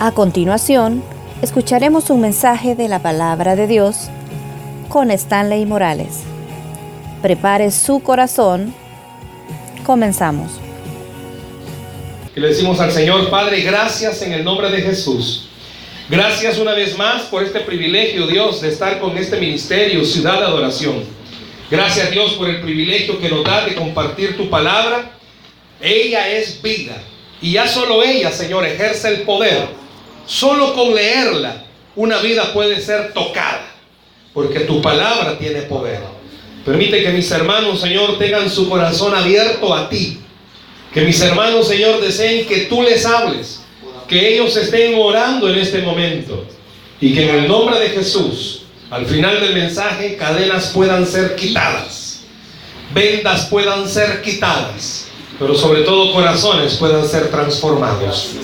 A continuación, escucharemos un mensaje de la palabra de Dios con Stanley Morales. Prepare su corazón. Comenzamos. Le decimos al Señor, Padre, gracias en el nombre de Jesús. Gracias una vez más por este privilegio, Dios, de estar con este ministerio, Ciudad de Adoración. Gracias, Dios, por el privilegio que nos da de compartir tu palabra. Ella es vida. Y ya solo ella, Señor, ejerce el poder Solo con leerla una vida puede ser tocada, porque tu palabra tiene poder. Permite que mis hermanos, Señor, tengan su corazón abierto a ti. Que mis hermanos, Señor, deseen que tú les hables, que ellos estén orando en este momento y que en el nombre de Jesús, al final del mensaje, cadenas puedan ser quitadas, vendas puedan ser quitadas, pero sobre todo corazones puedan ser transformados.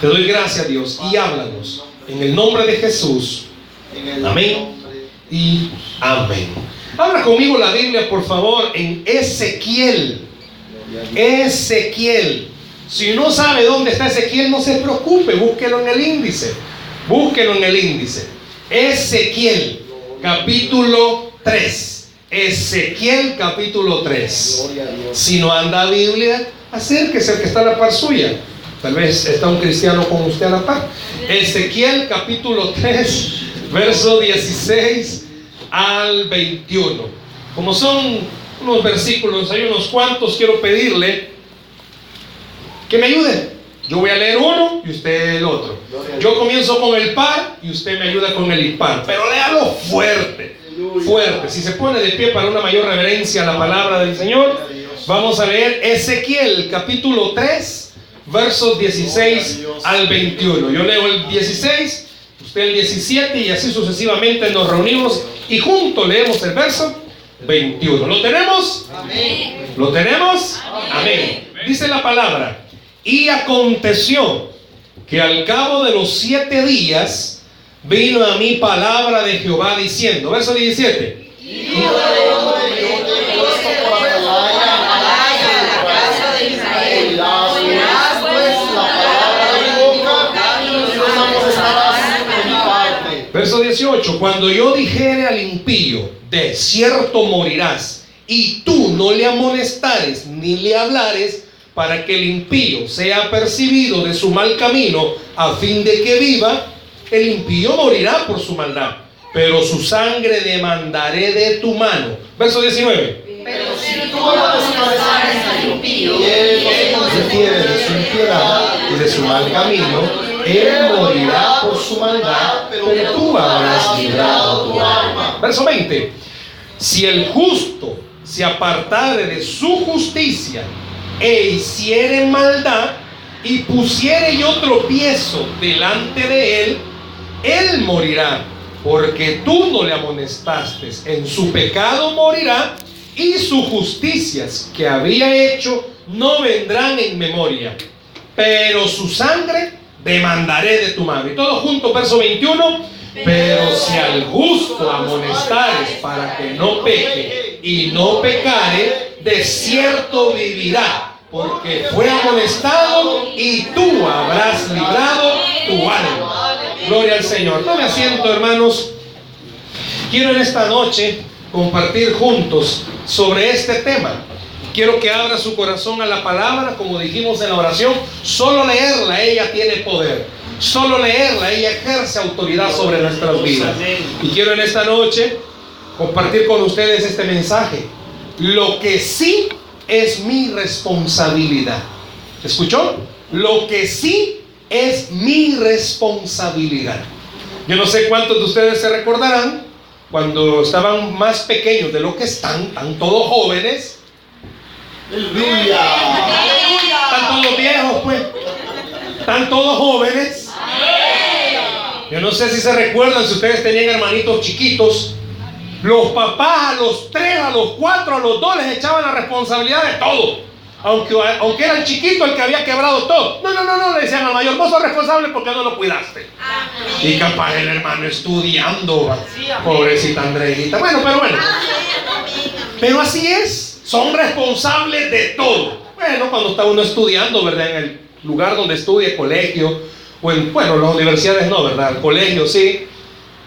Te doy gracias, Dios, y háblanos. En el nombre de Jesús. Amén. Y amén. Habla conmigo la Biblia, por favor, en Ezequiel. Ezequiel. Si no sabe dónde está Ezequiel, no se preocupe, búsquelo en el índice. Búsquelo en el índice. Ezequiel, capítulo 3. Ezequiel, capítulo 3. Si no anda Biblia, acérquese al que está a la par suya. Tal vez está un cristiano con usted a la par. Ezequiel capítulo 3, verso 16 al 21. Como son unos versículos, hay unos cuantos, quiero pedirle que me ayude. Yo voy a leer uno y usted el otro. Yo comienzo con el par y usted me ayuda con el impar. Pero léalo fuerte, fuerte. Si se pone de pie para una mayor reverencia a la palabra del Señor, vamos a leer Ezequiel capítulo 3 versos 16 al 21. Yo leo el 16, usted el 17 y así sucesivamente nos reunimos y juntos leemos el verso 21. ¿Lo tenemos? Amén. ¿Lo tenemos? Amén. Dice la palabra, y aconteció que al cabo de los siete días vino a mí palabra de Jehová diciendo, verso 17. Verso 18, cuando yo dijere al impío, de cierto morirás, y tú no le amonestares ni le hablares, para que el impío sea percibido de su mal camino, a fin de que viva, el impío morirá por su maldad, pero su sangre demandaré de tu mano. Verso 19. Pero si tú no al impío, y él no se de su impiedad y de su mal camino, él morirá por su maldad, pero tú habrás librado tu alma. Verso 20. Si el justo se apartare de su justicia e hiciere maldad y pusiere yo tropiezo delante de él, él morirá, porque tú no le amonestaste. En su pecado morirá y sus justicias que había hecho no vendrán en memoria. Pero su sangre demandaré de tu mano. Y todo junto, verso 21. Pero si al justo amonestares para que no peque y no pecare, de cierto vivirá, porque fue amonestado y tú habrás librado tu alma. Gloria al Señor. Tome asiento, hermanos. Quiero en esta noche compartir juntos sobre este tema. Quiero que abra su corazón a la palabra, como dijimos en la oración. Solo leerla, ella tiene poder. Solo leerla, ella ejerce autoridad sobre nuestras vidas. Y quiero en esta noche compartir con ustedes este mensaje. Lo que sí es mi responsabilidad. ¿Escuchó? Lo que sí es mi responsabilidad. Yo no sé cuántos de ustedes se recordarán cuando estaban más pequeños de lo que están, están todos jóvenes Aleluya. Están todos viejos, pues. Están todos jóvenes. Yo no sé si se recuerdan, si ustedes tenían hermanitos chiquitos. Los papás a los tres, a los cuatro, a los dos les echaban la responsabilidad de todo. Aunque, aunque era el chiquito el que había quebrado todo. No, no, no, no, le decían al mayor, vos sos responsable porque no lo cuidaste. Y capaz el hermano estudiando. Pobrecita Andreita. Bueno, pero bueno. Pero así es son responsables de todo. Bueno, cuando está uno estudiando, ¿verdad? En el lugar donde estudia, colegio bueno, bueno, las universidades no, ¿verdad? El colegio sí.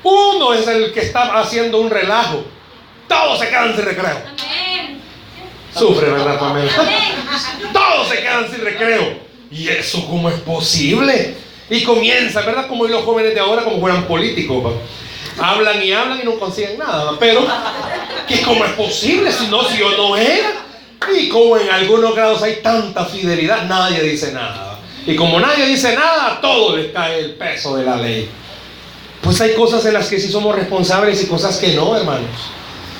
Uno es el que está haciendo un relajo. Todos se quedan sin recreo. Sufre, ¿verdad, Pamela? Todos se quedan sin recreo. ¿Y eso cómo es posible? Y comienza, ¿verdad? Como los jóvenes de ahora, como fueran políticos. Hablan y hablan y no consiguen nada. Pero, ¿qué cómo es posible si no, si yo no era? Y como en algunos grados hay tanta fidelidad, nadie dice nada. Y como nadie dice nada, a todos les cae el peso de la ley. Pues hay cosas en las que sí somos responsables y cosas que no, hermanos.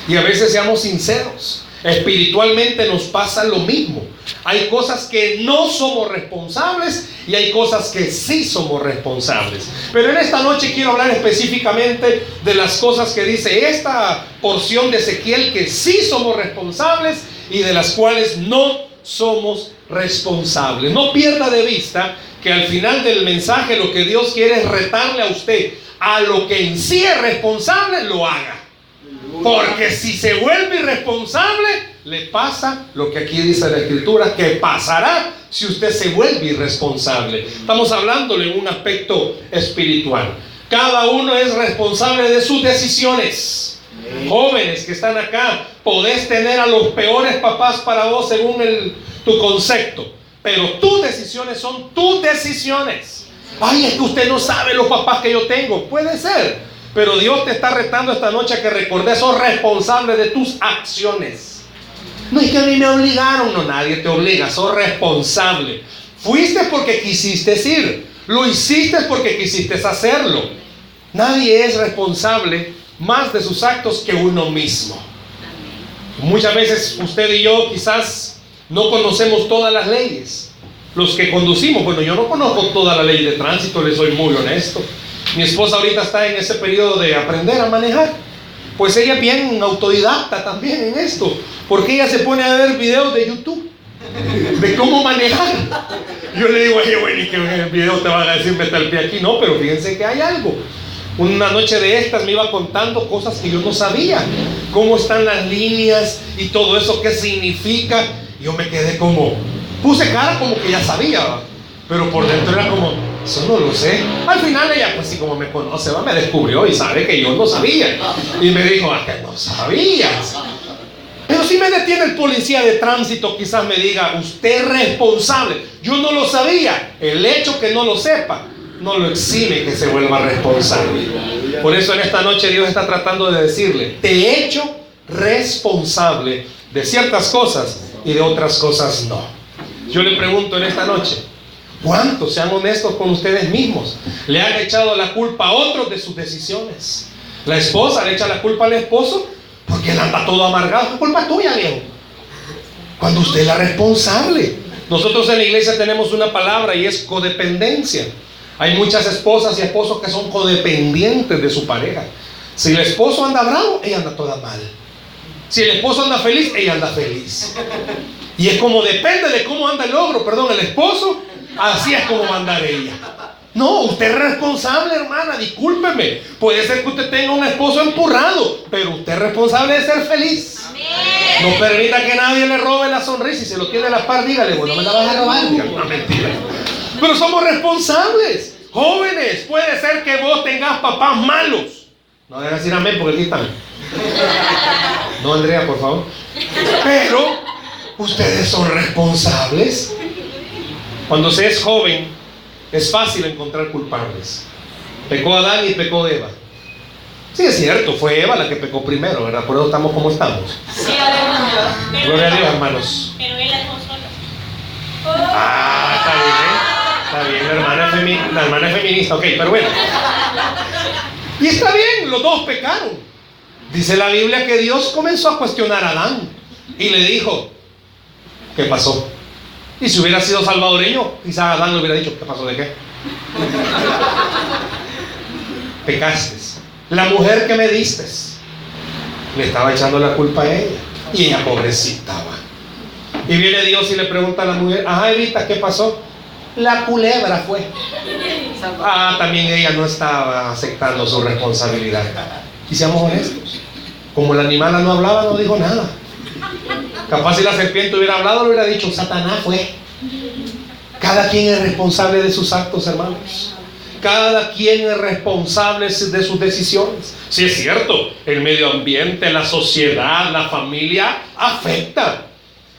Y a veces seamos sinceros. Espiritualmente nos pasa lo mismo. Hay cosas que no somos responsables y hay cosas que sí somos responsables. Pero en esta noche quiero hablar específicamente de las cosas que dice esta porción de Ezequiel que sí somos responsables y de las cuales no somos responsables. No pierda de vista que al final del mensaje lo que Dios quiere es retarle a usted a lo que en sí es responsable, lo haga. Porque si se vuelve irresponsable, le pasa lo que aquí dice la escritura, que pasará si usted se vuelve irresponsable. Estamos hablándole en un aspecto espiritual. Cada uno es responsable de sus decisiones. Jóvenes que están acá, podés tener a los peores papás para vos según tu concepto, pero tus decisiones son tus decisiones. Ay, es que usted no sabe los papás que yo tengo. Puede ser, pero Dios te está retando esta noche que recordes, sos responsable de tus acciones. No es que a mí me obligaron, no, nadie te obliga, sos responsable. Fuiste porque quisiste ir, lo hiciste porque quisiste hacerlo. Nadie es responsable más de sus actos que uno mismo. Muchas veces usted y yo quizás no conocemos todas las leyes. Los que conducimos, bueno, yo no conozco toda la ley de tránsito, le soy muy honesto. Mi esposa ahorita está en ese periodo de aprender a manejar. Pues ella es bien autodidacta también en esto. Porque ella se pone a ver videos de YouTube de cómo manejar. Yo le digo a ella, bueno, y que en el video te van a decir mete el pie aquí. No, pero fíjense que hay algo. Una noche de estas me iba contando cosas que yo no sabía. Cómo están las líneas y todo eso, qué significa. Yo me quedé como, puse cara como que ya sabía. Pero por dentro era como, eso no lo sé. Al final ella, pues sí, como me conoce, va, me descubrió y sabe que yo no sabía. Y me dijo, ah, que no sabías. Pero si me detiene el policía de tránsito, quizás me diga, usted es responsable. Yo no lo sabía. El hecho que no lo sepa no lo exime que se vuelva responsable. Por eso en esta noche Dios está tratando de decirle, te he hecho responsable de ciertas cosas y de otras cosas no. Yo le pregunto en esta noche, ¿Cuántos sean honestos con ustedes mismos? Le han echado la culpa a otros de sus decisiones. La esposa le echa la culpa al esposo porque él anda todo amargado. Es culpa tuya, viejo. Cuando usted es la responsable. Nosotros en la iglesia tenemos una palabra y es codependencia. Hay muchas esposas y esposos que son codependientes de su pareja. Si el esposo anda bravo, ella anda toda mal. Si el esposo anda feliz, ella anda feliz. Y es como depende de cómo anda el ogro, perdón, el esposo, Así es como mandar ella. No, usted es responsable, hermana, discúlpeme. Puede ser que usted tenga un esposo empurrado, pero usted es responsable de ser feliz. No permita que nadie le robe la sonrisa. y se lo tiene a la par, dígale, bueno, me la vas a robar. Una mentira. Pero somos responsables. Jóvenes, puede ser que vos tengas papás malos. No debes decir amén porque aquí están. No, Andrea, por favor. Pero ustedes son responsables cuando se es joven, es fácil encontrar culpables. Pecó Adán y pecó Eva. Sí, es cierto, fue Eva la que pecó primero, ¿verdad? Por eso estamos como estamos. Sí, Gloria a Dios, hermanos. Pero él la. Ah, está bien, está bien, la hermana, la hermana es feminista, ok, pero bueno. Y está bien, los dos pecaron. Dice la Biblia que Dios comenzó a cuestionar a Adán y le dijo, ¿qué pasó? Y si hubiera sido salvadoreño, quizás Adán le hubiera dicho, ¿qué pasó de qué? Pecaste. La mujer que me diste, le estaba echando la culpa a ella. Y ella pobrecita va. Y viene Dios y le pregunta a la mujer, ajá Evita, ¿qué pasó? La culebra fue. Ah, también ella no estaba aceptando su responsabilidad. Y seamos honestos. Como el animal no hablaba, no dijo nada. Capaz si la serpiente hubiera hablado, le hubiera dicho, Satanás fue. Cada quien es responsable de sus actos, hermanos. cada quien es responsable de sus decisiones. Si es cierto, el medio ambiente, la sociedad, la familia afecta.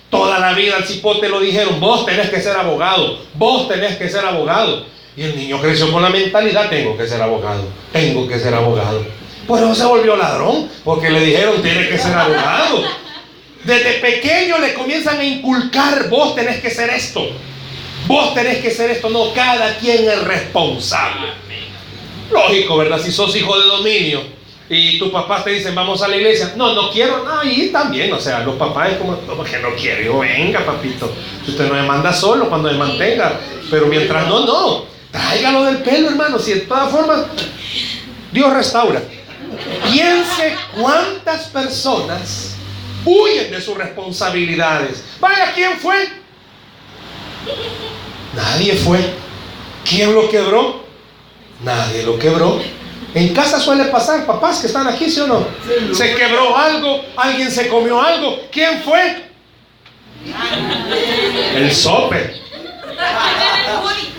Toda la vida al cipote lo dijeron, vos tenés que ser abogado, vos tenés que ser abogado. Y el niño creció con la mentalidad, tengo que ser abogado, tengo que ser abogado. Por eso se volvió ladrón, porque le dijeron, tiene que ser abogado. Desde pequeño le comienzan a inculcar, vos tenés que ser esto, vos tenés que ser esto. No, cada quien es responsable. Lógico, ¿verdad? Si sos hijo de dominio y tus papás te dicen, vamos a la iglesia. No, no quiero, no, y también, o sea, los papás es como, no, que no quiero, yo, venga, papito. Si usted no me manda solo, cuando me mantenga. Pero mientras no, no, tráigalo del pelo, hermano. Si de todas formas, Dios restaura. Piense cuántas personas huyen de sus responsabilidades. Vaya, ¿quién fue? Nadie fue. ¿Quién lo quebró? Nadie lo quebró. En casa suele pasar, papás que están aquí, ¿sí o no? Se quebró algo, alguien se comió algo. ¿Quién fue? El sope.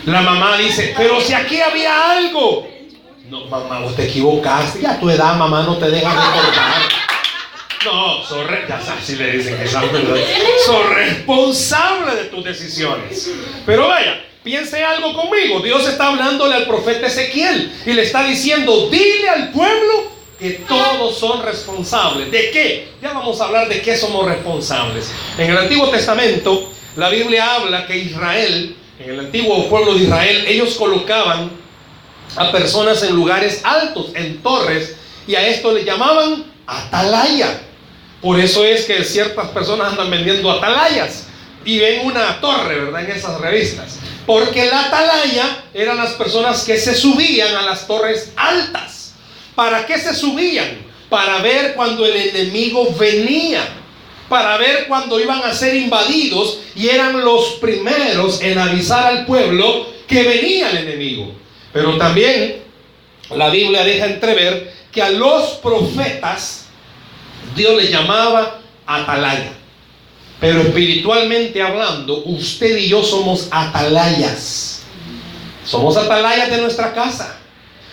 La mamá dice, pero si aquí había algo. No, mamá, vos te equivocaste. Ya a tu edad, mamá, no te deja recordar. No, sos ya sabes si le dicen que responsable de tus decisiones. Pero vaya, piense algo conmigo. Dios está hablándole al profeta Ezequiel y le está diciendo, dile al pueblo que todos son responsables. ¿De qué? Ya vamos a hablar de qué somos responsables. En el Antiguo Testamento, la Biblia habla que Israel, en el antiguo pueblo de Israel, ellos colocaban a personas en lugares altos, en torres, y a esto le llamaban atalaya. Por eso es que ciertas personas andan vendiendo atalayas y ven una torre, ¿verdad? En esas revistas. Porque la atalaya eran las personas que se subían a las torres altas. ¿Para qué se subían? Para ver cuando el enemigo venía. Para ver cuando iban a ser invadidos y eran los primeros en avisar al pueblo que venía el enemigo. Pero también la Biblia deja entrever que a los profetas Dios le llamaba atalaya. Pero espiritualmente hablando, usted y yo somos atalayas. Somos atalayas de nuestra casa.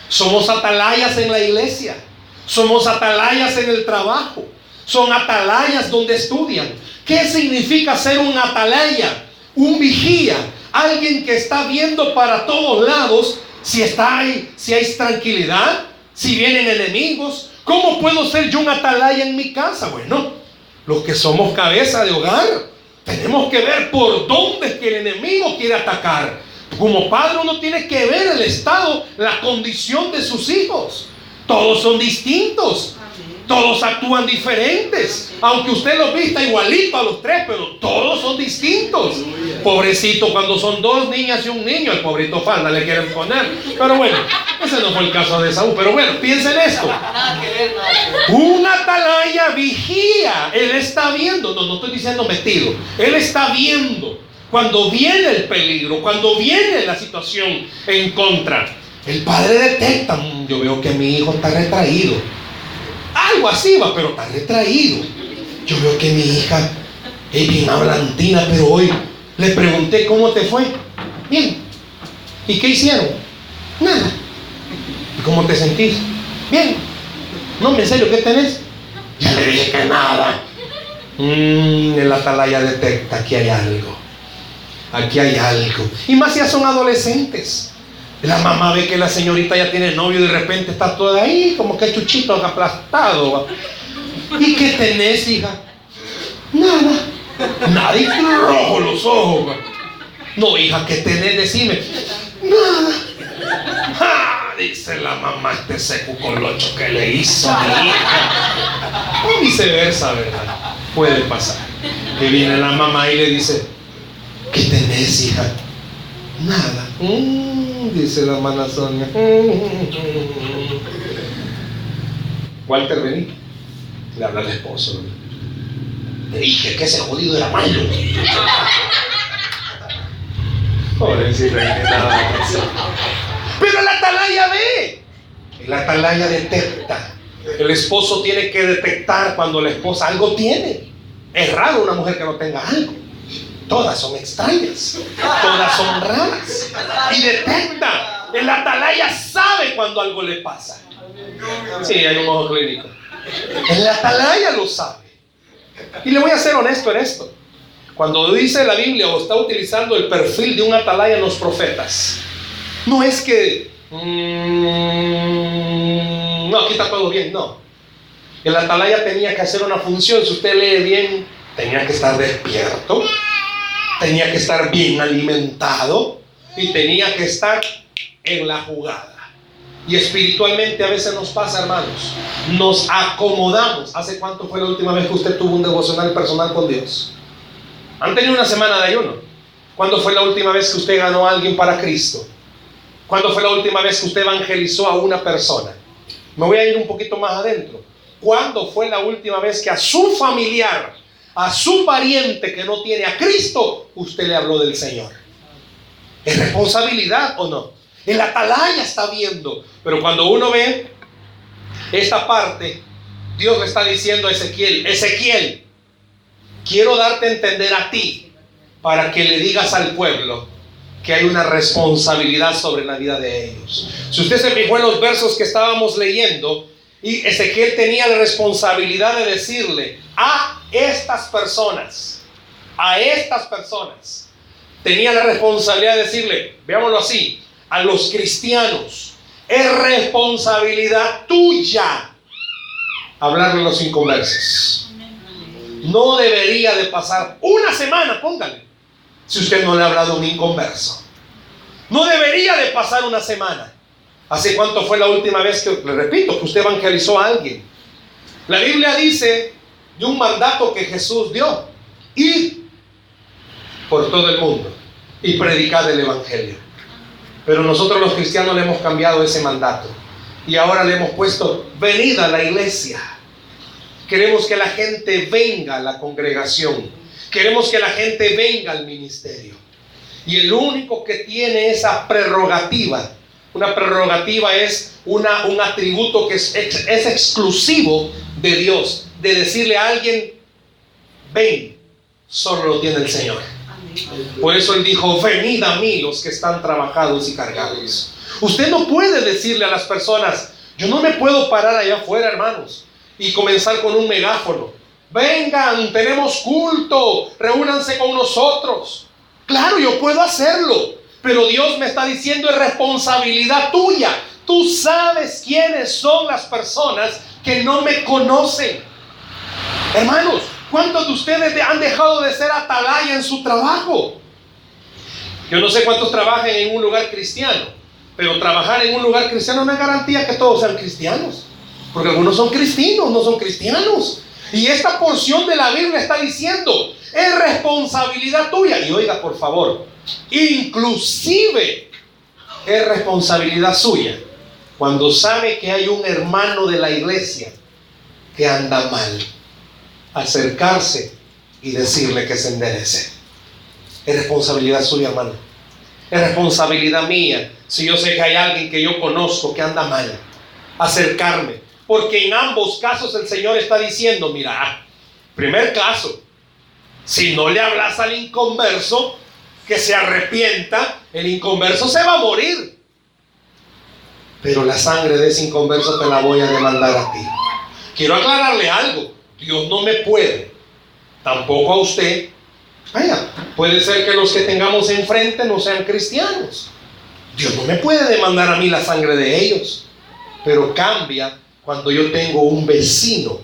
Somos atalayas en la iglesia. Somos atalayas en el trabajo. Son atalayas donde estudian. ¿Qué significa ser un atalaya? Un vigía. Alguien que está viendo para todos lados si está ahí, si hay tranquilidad, si vienen enemigos, ¿Cómo puedo ser yo un atalaya en mi casa? Bueno, los que somos cabeza de hogar, tenemos que ver por dónde es que el enemigo quiere atacar. Como padre uno tiene que ver el estado, la condición de sus hijos. Todos son distintos. Todos actúan diferentes. Aunque usted los vista igualito a los tres, pero todos son distintos. Pobrecito, cuando son dos niñas y un niño, el pobrito falda le quieren poner. Pero bueno, ese no fue el caso de Saúl. Pero bueno, piensen esto. Una atalaya vigía. Él está viendo. No, no estoy diciendo metido. Él está viendo. Cuando viene el peligro, cuando viene la situación en contra. El padre detecta, mm, yo veo que mi hijo está retraído algo así va, pero está retraído. Yo veo que mi hija es bien hablantina, pero hoy le pregunté cómo te fue. Bien. ¿Y qué hicieron? Nada. ¿Y cómo te sentís? Bien. No, en serio, ¿qué tenés? Ya le dije que nada. Mmm, el atalaya detecta, aquí hay algo. Aquí hay algo. Y más ya son adolescentes. La mamá ve que la señorita ya tiene novio y de repente está toda ahí, como que chuchito aplastado. ¿Y qué tenés, hija? Nada. Nadie rojo los ojos. No, hija, ¿qué tenés? Decime. Nada. Dice la mamá este seco con lo que le hizo a mi hija. O viceversa, ¿verdad? Puede pasar. Que viene la mamá y le dice, ¿qué tenés, hija? Nada. Mm, dice la hermana Sonia. Walter, vení. Le habla al esposo. Le dije que ese jodido era malo. Pero la atalaya ve. La atalaya detecta. El esposo tiene que detectar cuando la esposa algo tiene. Es raro una mujer que no tenga algo. Todas son extrañas, todas son raras. Y detecta El atalaya sabe cuando algo le pasa. Sí, hay un ojo clínico. El atalaya lo sabe. Y le voy a ser honesto en esto. Cuando dice la Biblia o está utilizando el perfil de un atalaya en los profetas, no es que, mm, no, aquí está todo bien, no. El atalaya tenía que hacer una función, si usted lee bien, tenía que estar despierto, tenía que estar bien alimentado y tenía que estar en la jugada. Y espiritualmente a veces nos pasa, hermanos. Nos acomodamos. ¿Hace cuánto fue la última vez que usted tuvo un devocional personal con Dios? Han tenido una semana de ayuno. ¿Cuándo fue la última vez que usted ganó a alguien para Cristo? ¿Cuándo fue la última vez que usted evangelizó a una persona? Me voy a ir un poquito más adentro. ¿Cuándo fue la última vez que a su familiar, a su pariente que no tiene a Cristo, usted le habló del Señor? ¿Es responsabilidad o no? El atalaya está viendo. Pero cuando uno ve esta parte, Dios le está diciendo a Ezequiel, Ezequiel, quiero darte a entender a ti para que le digas al pueblo que hay una responsabilidad sobre la vida de ellos. Si usted se fijó en los versos que estábamos leyendo, y Ezequiel tenía la responsabilidad de decirle a estas personas, a estas personas, tenía la responsabilidad de decirle, veámoslo así, a los cristianos, es responsabilidad tuya hablarle a los inconversos. No debería de pasar una semana, póngale, si usted no le ha hablado a un inconverso. No debería de pasar una semana. ¿Hace cuánto fue la última vez que, le repito, que usted evangelizó a alguien? La Biblia dice de un mandato que Jesús dio. Ir por todo el mundo y predicar el Evangelio. Pero nosotros los cristianos le hemos cambiado ese mandato. Y ahora le hemos puesto, venid a la iglesia. Queremos que la gente venga a la congregación. Queremos que la gente venga al ministerio. Y el único que tiene esa prerrogativa, una prerrogativa es una, un atributo que es exclusivo de Dios, de decirle a alguien, ven, solo lo tiene el Señor. Por eso él dijo, venid a mí los que están trabajados y cargados. Usted no puede decirle a las personas, yo no me puedo parar allá afuera, hermanos y comenzar con un megáfono. Vengan, tenemos culto, reúnanse con nosotros. Claro, yo puedo hacerlo, pero Dios me está diciendo es responsabilidad tuya. Tú sabes quiénes son las personas que no me conocen. Hermanos, ¿cuántos de ustedes han dejado de ser atalaya en su trabajo? Yo no sé cuántos trabajan en un lugar cristiano, pero trabajar en un lugar cristiano no es garantía que todos sean cristianos. Porque algunos son cristianos, no son cristianos. Y esta porción de la Biblia está diciendo, es responsabilidad tuya. Y oiga, por favor, inclusive es responsabilidad suya cuando sabe que hay un hermano de la iglesia que anda mal, acercarse y decirle que se enderece. Es responsabilidad suya, hermano. Es responsabilidad mía. Si yo sé que hay alguien que yo conozco que anda mal, acercarme, porque en ambos casos el Señor está diciendo, mira, primer caso, si no le hablas al inconverso, que se arrepienta, el inconverso se va a morir. Pero la sangre de ese inconverso te la voy a demandar a ti. Quiero aclararle algo. Dios no me puede, tampoco a usted. Vaya, puede ser que los que tengamos enfrente no sean cristianos. Dios no me puede demandar a mí la sangre de ellos. Pero cambia cuando yo tengo un vecino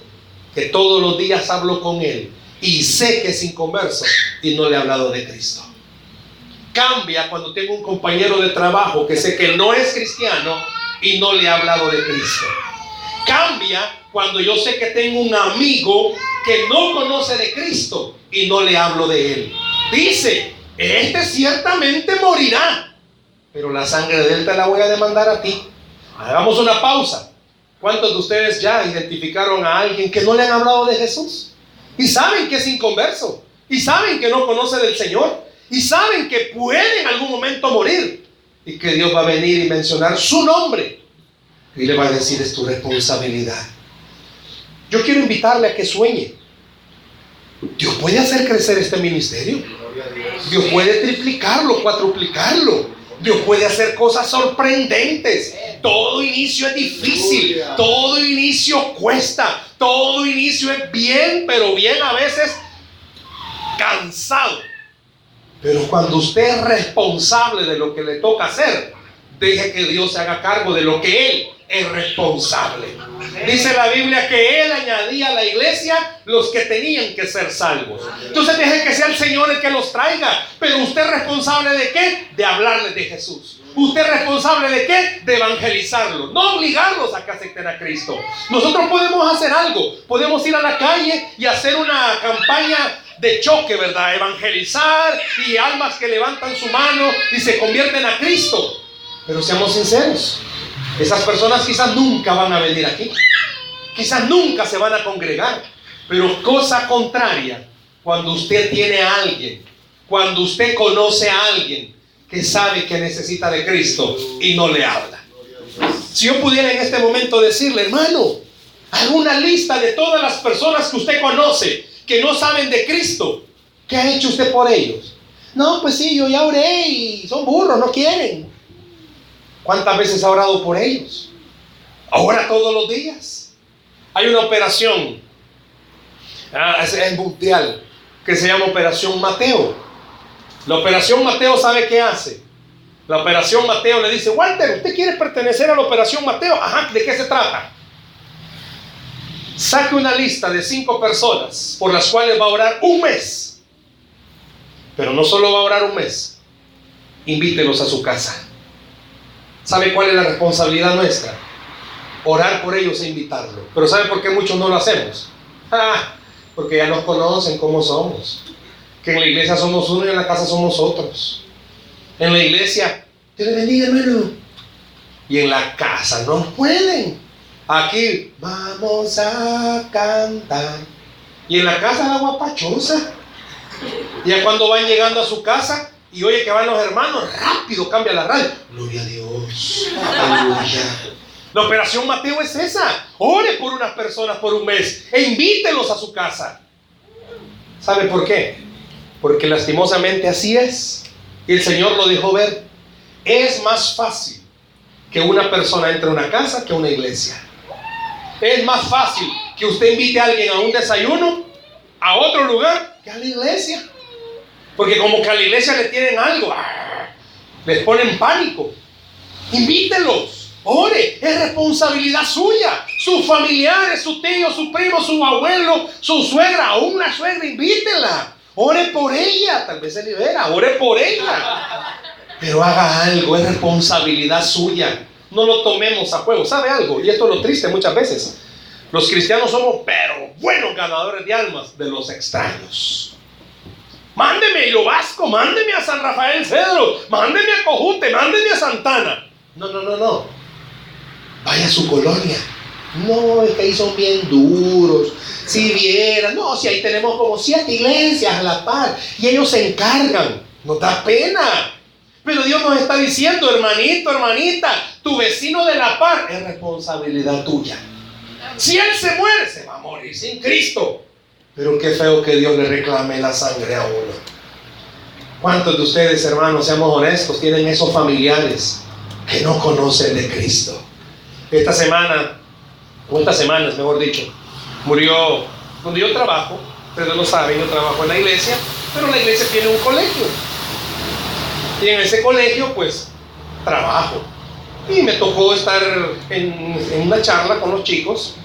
que todos los días hablo con él y sé que es inconverso y no le he hablado de Cristo. Cambia cuando tengo un compañero de trabajo que sé que no es cristiano y no le he hablado de Cristo. Cambia cuando yo sé que tengo un amigo que no conoce de Cristo y no le hablo de él. Dice, este ciertamente morirá, pero la sangre de él te la voy a demandar a ti. Hagamos una pausa. ¿Cuántos de ustedes ya identificaron a alguien que no le han hablado de Jesús? Y saben que es inconverso. Y saben que no conoce del Señor. Y saben que puede en algún momento morir. Y que Dios va a venir y mencionar su nombre. Y le va a decir, es tu responsabilidad. Yo quiero invitarle a que sueñe. Dios puede hacer crecer este ministerio. Dios puede triplicarlo, cuatruplicarlo. Dios puede hacer cosas sorprendentes. Todo inicio es difícil, todo inicio cuesta, todo inicio es bien, pero bien a veces cansado. Pero cuando usted es responsable de lo que le toca hacer, deje que Dios se haga cargo de lo que Él es responsable. Dice la Biblia que Él añadía a la iglesia los que tenían que ser salvos. Entonces deje que sea el Señor el que los traiga. Pero usted es responsable de qué? De hablarles de Jesús. ¿Usted es responsable de qué? De evangelizarlos, no obligarlos a que acepten a Cristo. Nosotros podemos hacer algo, podemos ir a la calle y hacer una campaña de choque, ¿verdad? Evangelizar y almas que levantan su mano y se convierten a Cristo. Pero seamos sinceros, esas personas quizás nunca van a venir aquí, quizás nunca se van a congregar, pero cosa contraria, cuando usted tiene a alguien, cuando usted conoce a alguien que sabe que necesita de Cristo y no le habla. Si yo pudiera en este momento decirle, hermano, haga una lista de todas las personas que usted conoce que no saben de Cristo. ¿Qué ha hecho usted por ellos? No, pues sí, yo ya oré y son burros, no quieren. ¿Cuántas veces ha orado por ellos? Ahora todos los días. Hay una operación, ah, es, mundial, que se llama Operación Mateo. La Operación Mateo sabe qué hace. La Operación Mateo le dice, Walter, ¿usted quiere pertenecer a la Operación Mateo? Ajá, ¿de qué se trata? saque una lista de cinco personas por las cuales va a orar un mes. Pero no solo va a orar un mes, invítelos a su casa. ¿Sabe cuál es la responsabilidad nuestra? Orar por ellos e invitarlos. Pero ¿sabe por qué muchos no lo hacemos? Ah, porque ya nos conocen cómo somos. Que en la iglesia somos uno y en la casa somos otros. En la iglesia, Dios le bendiga, hermano. Y en la casa no pueden. Aquí vamos a cantar. Y en la casa la guapachosa. Y cuando van llegando a su casa y oye que van los hermanos, rápido cambia la radio. Gloria a Dios. Aleluya. La operación Mateo es esa. Ore por unas personas por un mes e invítelos a su casa. ¿Sabe por qué? Porque lastimosamente así es. Y el Señor lo dejó ver. Es más fácil que una persona entre a una casa que a una iglesia. Es más fácil que usted invite a alguien a un desayuno, a otro lugar, que a la iglesia. Porque como que a la iglesia le tienen algo, les ponen pánico. Invítelos, ore, es responsabilidad suya. Sus familiares, su tío, su primo, su abuelo, su suegra, aún la suegra, invítela. Ore por ella, tal vez se libera, ore por ella. Pero haga algo, es responsabilidad suya. No lo tomemos a juego. ¿Sabe algo? Y esto es lo triste muchas veces. Los cristianos somos, pero buenos ganadores de almas de los extraños. Mándeme a Vasco, mándeme a San Rafael Cedro, mándeme a Cojute, mándeme a Santana. No, no, no, no. Vaya a su colonia. No, es que ahí son bien duros. Si vieran, no, si ahí tenemos como siete iglesias a la par y ellos se encargan. Nos da pena. Pero Dios nos está diciendo, hermanito, hermanita, tu vecino de la par es responsabilidad tuya. Si él se muere, se va a morir sin Cristo. Pero qué feo que Dios le reclame la sangre a uno. ¿Cuántos de ustedes, hermanos, seamos honestos, tienen esos familiares que no conocen de Cristo? Esta semana, o estas semanas, mejor dicho, murió donde yo trabajo. Ustedes lo saben, yo trabajo en la iglesia, pero la iglesia tiene un colegio. Y en ese colegio, pues, trabajo. Y me tocó estar en, una charla con los chicos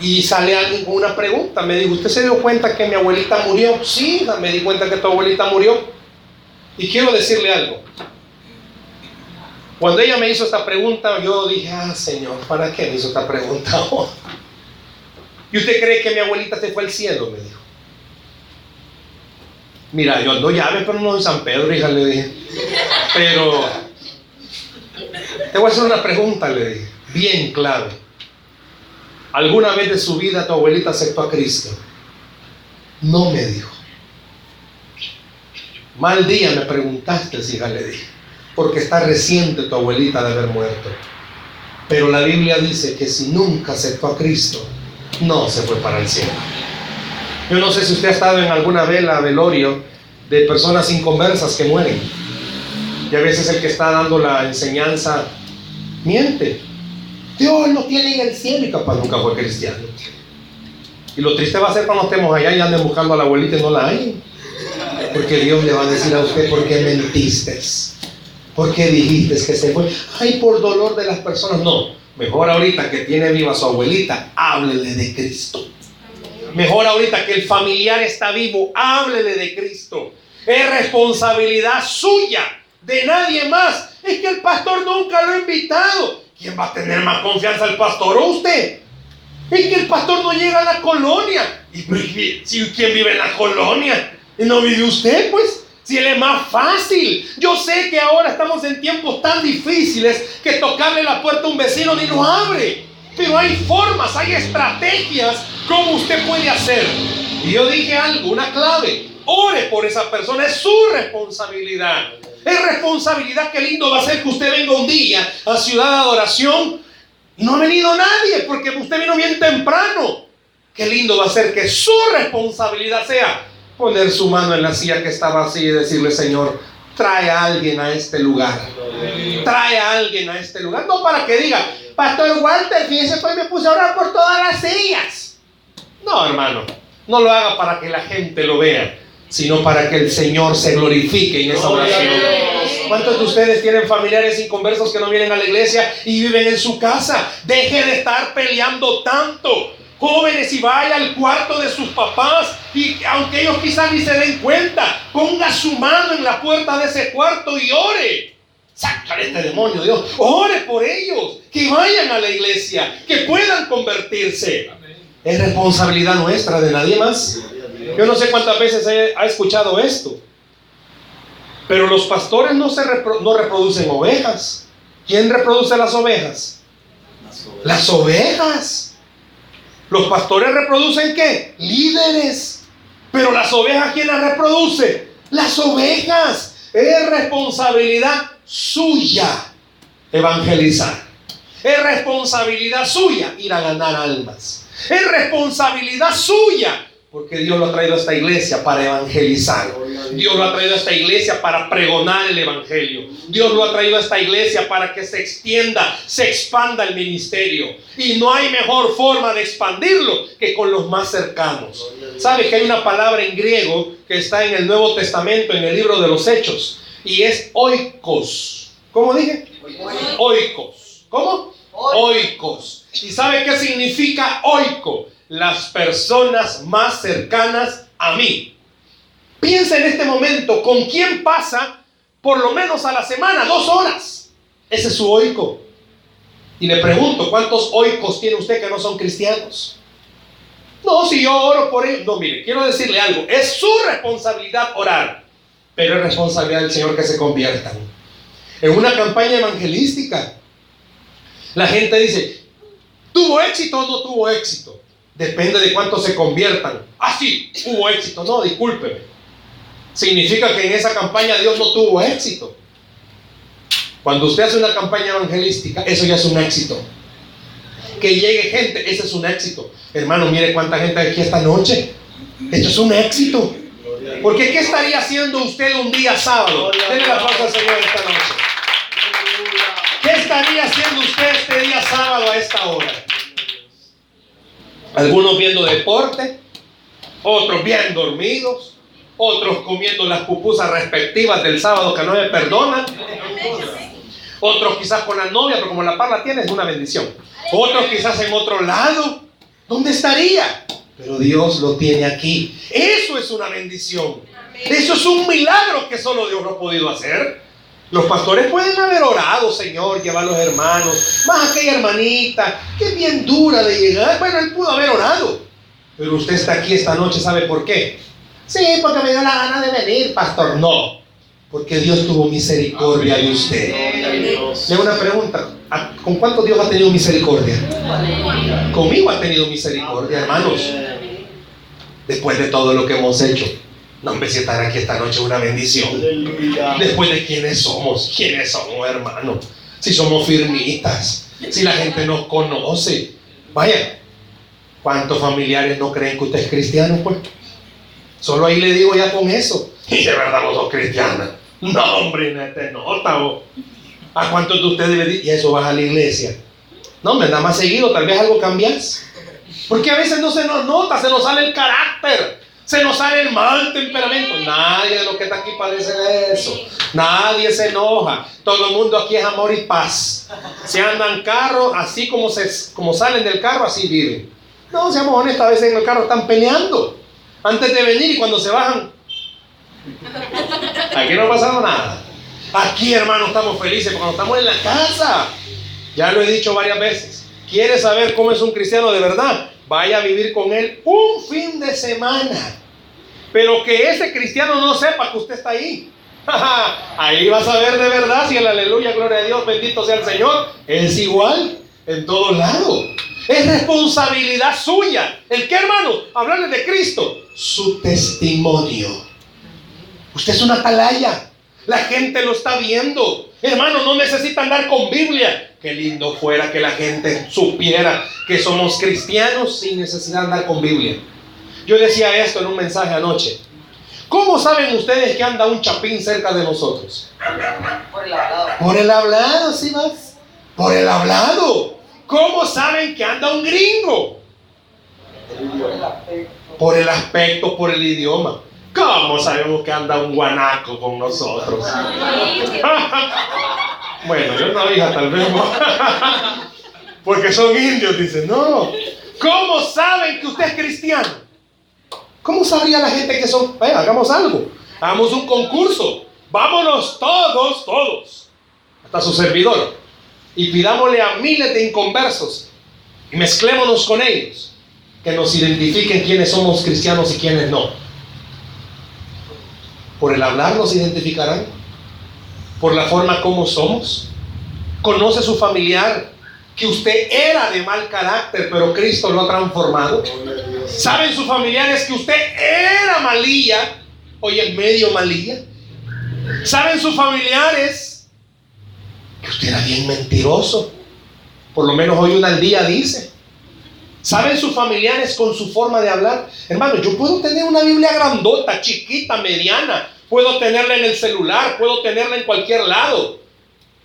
y sale alguien con una pregunta. Me dijo, ¿usted se dio cuenta que mi abuelita murió? Sí, me di cuenta que tu abuelita murió. Y quiero decirle algo. Cuando ella me hizo esta pregunta, yo dije, ah, Señor, ¿para qué me hizo esta pregunta? ¿Y usted cree que mi abuelita se fue al cielo? Me dijo. Mira, yo ando llave, pero no en San Pedro, hija, le dije. Pero te voy a hacer una pregunta, le dije, bien clave. ¿Alguna vez de su vida tu abuelita aceptó a Cristo? No me dijo. Mal día me preguntaste, hija, le dije, porque está reciente tu abuelita de haber muerto. Pero la Biblia dice que si nunca aceptó a Cristo, no se fue para el cielo. Yo no sé si usted ha estado en alguna vela velorio de personas inconversas que mueren. Y a veces el que está dando la enseñanza miente. Dios lo tiene en el cielo y capaz nunca fue cristiano. Y lo triste va a ser cuando estemos allá y anden buscando a la abuelita y no la hay. Porque Dios le va a decir a usted, ¿por qué mentiste? ¿Por qué dijiste que se fue? Ay, por dolor de las personas. No, mejor ahorita que tiene viva su abuelita, háblele de Cristo. Mejor ahorita que el familiar está vivo, háblele de Cristo. Es responsabilidad suya, de nadie más. Es que el pastor nunca lo ha invitado. ¿Quién va a tener más confianza, el pastor o usted? Es que el pastor no llega a la colonia. ¿Y pues, si quién vive en la colonia? ¿Y no vive usted, pues? Si él es más fácil. Yo sé que ahora estamos en tiempos tan difíciles que tocarle la puerta a un vecino ni lo abre. Pero hay formas, hay estrategias como usted puede hacer. Y yo dije algo, una clave. Ore por esa persona, es su responsabilidad. Es responsabilidad, qué lindo va a ser que usted venga un día a Ciudad de Adoración no ha venido nadie porque usted vino bien temprano. Qué lindo va a ser que su responsabilidad sea poner su mano en la silla que estaba así y decirle, Señor, trae a alguien a este lugar. Trae a alguien a este lugar. No para que diga, Pastor Walter, fíjese, pues me puse a orar por todas las sillas. No, hermano, no lo haga para que la gente lo vea sino para que el Señor se glorifique en esa oración. ¿Cuántos de ustedes tienen familiares inconversos que no vienen a la iglesia y viven en su casa? Deje de estar peleando tanto. Jóvenes, y vaya al cuarto de sus papás y aunque ellos quizás ni se den cuenta, ponga su mano en la puerta de ese cuarto y ore. Sácale este demonio, Dios. Ore por ellos, que vayan a la iglesia, que puedan convertirse. Es responsabilidad nuestra, de nadie más. Yo no sé cuántas veces ha escuchado esto, pero los pastores no, se no reproducen ovejas. ¿Quién reproduce las ovejas? Las ovejas. Los pastores reproducen qué? Líderes. Pero las ovejas, ¿quién las reproduce? Las ovejas. Es responsabilidad suya evangelizar. Es responsabilidad suya ir a ganar almas. Es responsabilidad suya porque Dios lo ha traído a esta iglesia para evangelizar. Dios lo ha traído a esta iglesia para pregonar el evangelio. Dios lo ha traído a esta iglesia para que se extienda, se expanda el ministerio. Y no hay mejor forma de expandirlo que con los más cercanos. ¿Sabe que hay una palabra en griego que está en el Nuevo Testamento, en el libro de los Hechos? Y es oikos. ¿Cómo dije? Oikos. ¿Cómo? Oikos. ¿Y sabe qué significa oiko? Las personas más cercanas a mí. Piensa en este momento con quién pasa por lo menos a la semana, dos horas. Ese es su oico. Y le pregunto, ¿cuántos oicos tiene usted que no son cristianos? No, si yo oro por él. No, mire, quiero decirle algo. Es su responsabilidad orar, pero es responsabilidad del Señor que se conviertan. En una campaña evangelística, la gente dice, ¿tuvo éxito o no tuvo éxito? Depende de cuánto se conviertan. Ah, sí, hubo éxito. No, discúlpeme. Significa que en esa campaña Dios no tuvo éxito. Cuando usted hace una campaña evangelística, eso ya es un éxito. Que llegue gente, ese es un éxito. Hermano, mire cuánta gente hay aquí esta noche. Esto es un éxito. Porque ¿qué estaría haciendo usted un día sábado? Denle la al Señor esta noche. ¿Qué estaría haciendo usted este día sábado a esta hora? Algunos viendo deporte, otros bien dormidos, otros comiendo las pupusas respectivas del sábado que no me perdonan. Otros quizás con la novia, pero como la parla tiene es una bendición. Otros quizás en otro lado. ¿Dónde estaría? Pero Dios lo tiene aquí. Eso es una bendición. Eso es un milagro que solo Dios lo ha podido hacer. Los pastores pueden haber orado, Señor, llevar a los hermanos, más aquella hermanita, que bien dura de llegar. Bueno, él pudo haber orado, pero usted está aquí esta noche, ¿sabe por qué? Sí, porque me dio la gana de venir, pastor. No, porque Dios tuvo misericordia de usted. Le una pregunta, ¿con cuánto Dios ha tenido misericordia? Conmigo ha tenido misericordia, hermanos. Después de todo lo que hemos hecho. No, hombre, si estar aquí esta noche es una bendición. Después de quiénes somos, quiénes somos, hermano. Si somos firmitas, si la gente nos conoce. Vaya, ¿cuántos familiares no creen que usted es cristiano, pues? Solo ahí le digo ya con eso. Y de verdad vos sos cristiana. No, hombre, no te nota. ¿A cuántos de ustedes le dicen, y eso vas a la iglesia? No, me da más seguido, tal vez algo cambias. Porque a veces no se nos nota, se nos sale el carácter, se nos sale el mal temperamento. Nadie de los que está aquí padece de eso. Nadie se enoja. Todo el mundo aquí es amor y paz. Se andan carros, así como, se, como salen del carro, así viven. No, seamos honestos, a veces en el carro están peleando. Antes de venir y cuando se bajan. Aquí no ha pasado nada. Aquí, hermano, estamos felices cuando estamos en la casa. Ya lo he dicho varias veces. ¿Quiere saber cómo es un cristiano de verdad? Vaya a vivir con él un fin de semana. Pero que ese cristiano no sepa que usted está ahí. ahí vas a ver de verdad si el aleluya, gloria a Dios, bendito sea el Señor. Es igual en todos lados. Es responsabilidad suya. ¿El qué, hermano? Hablarle de Cristo. Su testimonio. Usted es una atalaya. La gente lo está viendo. Hermano, no necesita andar con Biblia. Qué lindo fuera que la gente supiera que somos cristianos sin necesidad de andar con Biblia. Yo decía esto en un mensaje anoche. ¿Cómo saben ustedes que anda un chapín cerca de nosotros? Por el hablado. Por el hablado, ¿sí vas? Por el hablado. ¿Cómo saben que anda un gringo? Por el aspecto, por el idioma. ¿Cómo sabemos que anda un guanaco con nosotros? bueno, yo no hija tal vez Porque son indios, dicen. No. ¿Cómo saben que usted es cristiano? ¿Cómo sabría la gente que son? Vaya, hagamos algo. Hagamos un concurso. Vámonos todos, todos. Hasta su servidor. Y pidámosle a miles de inconversos. Y mezclémonos con ellos. Que nos identifiquen quiénes somos cristianos y quiénes no. Por el hablar nos identificarán. Por la forma como somos. Conoce su familiar que usted era de mal carácter, pero Cristo lo ha transformado. Saben sus familiares que usted era malilla, hoy es medio malilla. Saben sus familiares que usted era bien mentiroso. Por lo menos hoy una al día dice. ¿Saben sus familiares con su forma de hablar? Hermano, yo puedo tener una Biblia grandota, chiquita, mediana. Puedo tenerla en el celular, puedo tenerla en cualquier lado.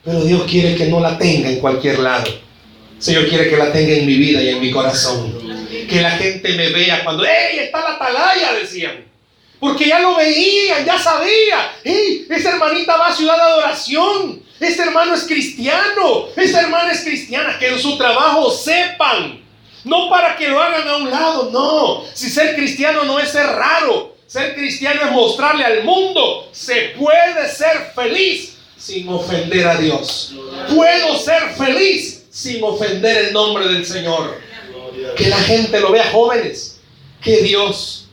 Pero Dios quiere que no la tenga en cualquier lado. Señor quiere que la tenga en mi vida y en mi corazón. Que la gente me vea cuando, ¡Ey, está la atalaya! Decían. Porque ya lo veían, ya sabía. ¡Ey, esa hermanita va a ciudad de adoración! Ese hermano es cristiano. Esa hermana es cristiana. Que en su trabajo sepan no para que lo hagan a un lado, no. Si ser cristiano no es ser raro. Ser cristiano es mostrarle al mundo, se puede ser feliz sin ofender a Dios. Puedo ser feliz sin ofender el nombre del Señor. Que la gente lo vea, jóvenes. Que Dios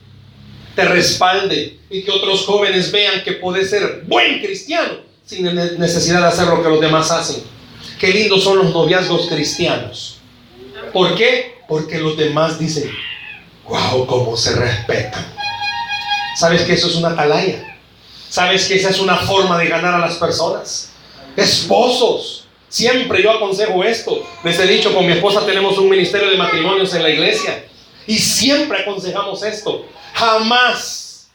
te respalde y que otros jóvenes vean que puedes ser buen cristiano sin necesidad de hacer lo que los demás hacen. Qué lindos son los noviazgos cristianos. ¿Por qué? Porque los demás dicen, wow, cómo se respetan. ¿Sabes que eso es una atalaya? ¿Sabes que esa es una forma de ganar a las personas? Esposos, siempre yo aconsejo esto. Les he dicho, con mi esposa tenemos un ministerio de matrimonios en la iglesia. Y siempre aconsejamos esto. Jamás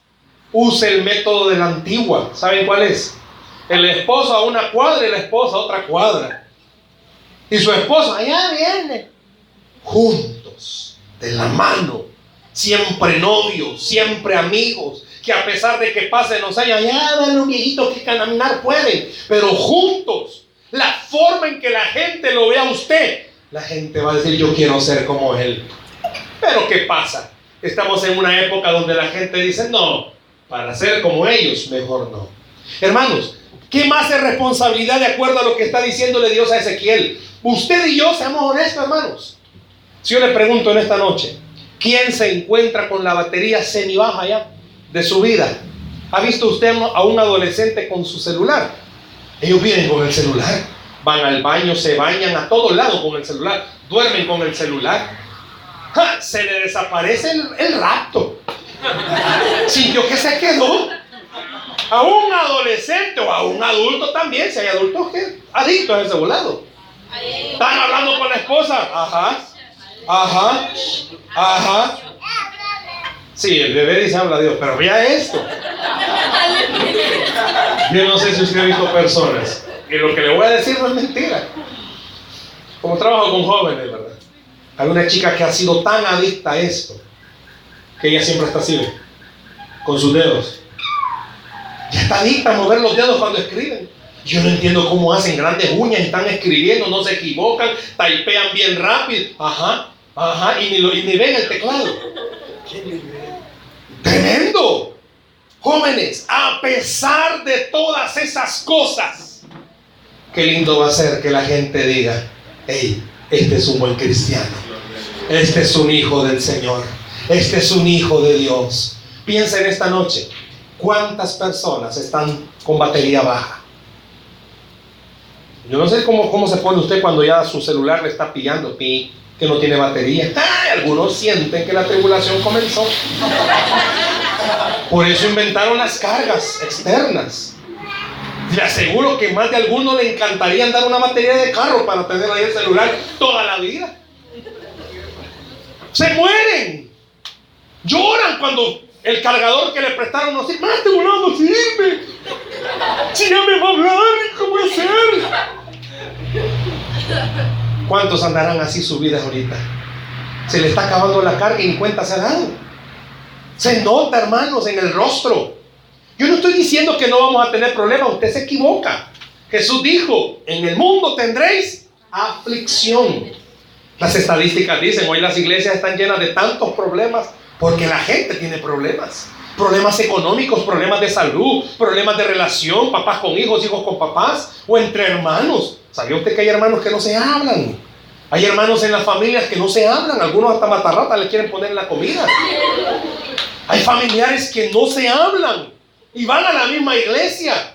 use el método de la antigua. ¿Saben cuál es? El esposo a una cuadra y la esposa a otra cuadra. Y su esposa, allá viene juntos, de la mano, siempre novios, siempre amigos, que a pesar de que pasen los años, ya ven los viejitos que caminar pueden, pero juntos, la forma en que la gente lo vea a usted, la gente va a decir, yo quiero ser como él. Pero ¿qué pasa? Estamos en una época donde la gente dice, no, para ser como ellos, mejor no. Hermanos, ¿qué más es responsabilidad de acuerdo a lo que está diciéndole Dios a Ezequiel? Usted y yo, seamos honestos, hermanos. Si yo le pregunto en esta noche, ¿quién se encuentra con la batería semi-baja ya de su vida? ¿Ha visto usted a un adolescente con su celular? Ellos vienen con el celular, van al baño, se bañan a todos lados con el celular, duermen con el celular. Se le desaparece el, el rapto. Sintió que se quedó. A un adolescente o a un adulto también, si hay adultos que adictos a ese volado. Están hablando con la esposa. Ajá. Ajá, ajá. Sí, el bebé dice habla Dios, pero vea esto. Yo no sé si usted ha visto personas que lo que le voy a decir no es mentira. Como trabajo con jóvenes, ¿verdad? Hay una chica que ha sido tan adicta a esto que ella siempre está así, con sus dedos. Ya está adicta a mover los dedos cuando escriben. Yo no entiendo cómo hacen grandes uñas y están escribiendo, no se equivocan, taipean bien rápido. Ajá, ajá, y ni, lo, y ni ven el teclado. Tremendo. Jóvenes, a pesar de todas esas cosas, qué lindo va a ser que la gente diga, hey, este es un buen cristiano, este es un hijo del Señor, este es un hijo de Dios. Piensa en esta noche, ¿cuántas personas están con batería baja? Yo no sé cómo, cómo se pone usted cuando ya su celular le está pillando, pi, que no tiene batería. algunos sienten que la tribulación comenzó. Por eso inventaron las cargas externas. Le aseguro que más de alguno le encantaría andar una batería de carro para tener ahí el celular toda la vida. Se mueren. Lloran cuando el cargador que le prestaron no sirve. Más este no sirve. Si ya me va a hablar, ¿cómo hacer? ¿Cuántos andarán así su vida ahorita? Se le está acabando la carga y ni cuenta se ha dado. Se nota, hermanos, en el rostro. Yo no estoy diciendo que no vamos a tener problemas, usted se equivoca. Jesús dijo, en el mundo tendréis aflicción. Las estadísticas dicen, hoy las iglesias están llenas de tantos problemas porque la gente tiene problemas. Problemas económicos, problemas de salud, problemas de relación, papás con hijos, hijos con papás o entre hermanos. ¿Sabía usted que hay hermanos que no se hablan? Hay hermanos en las familias que no se hablan, algunos hasta matarrata le quieren poner en la comida. Hay familiares que no se hablan y van a la misma iglesia.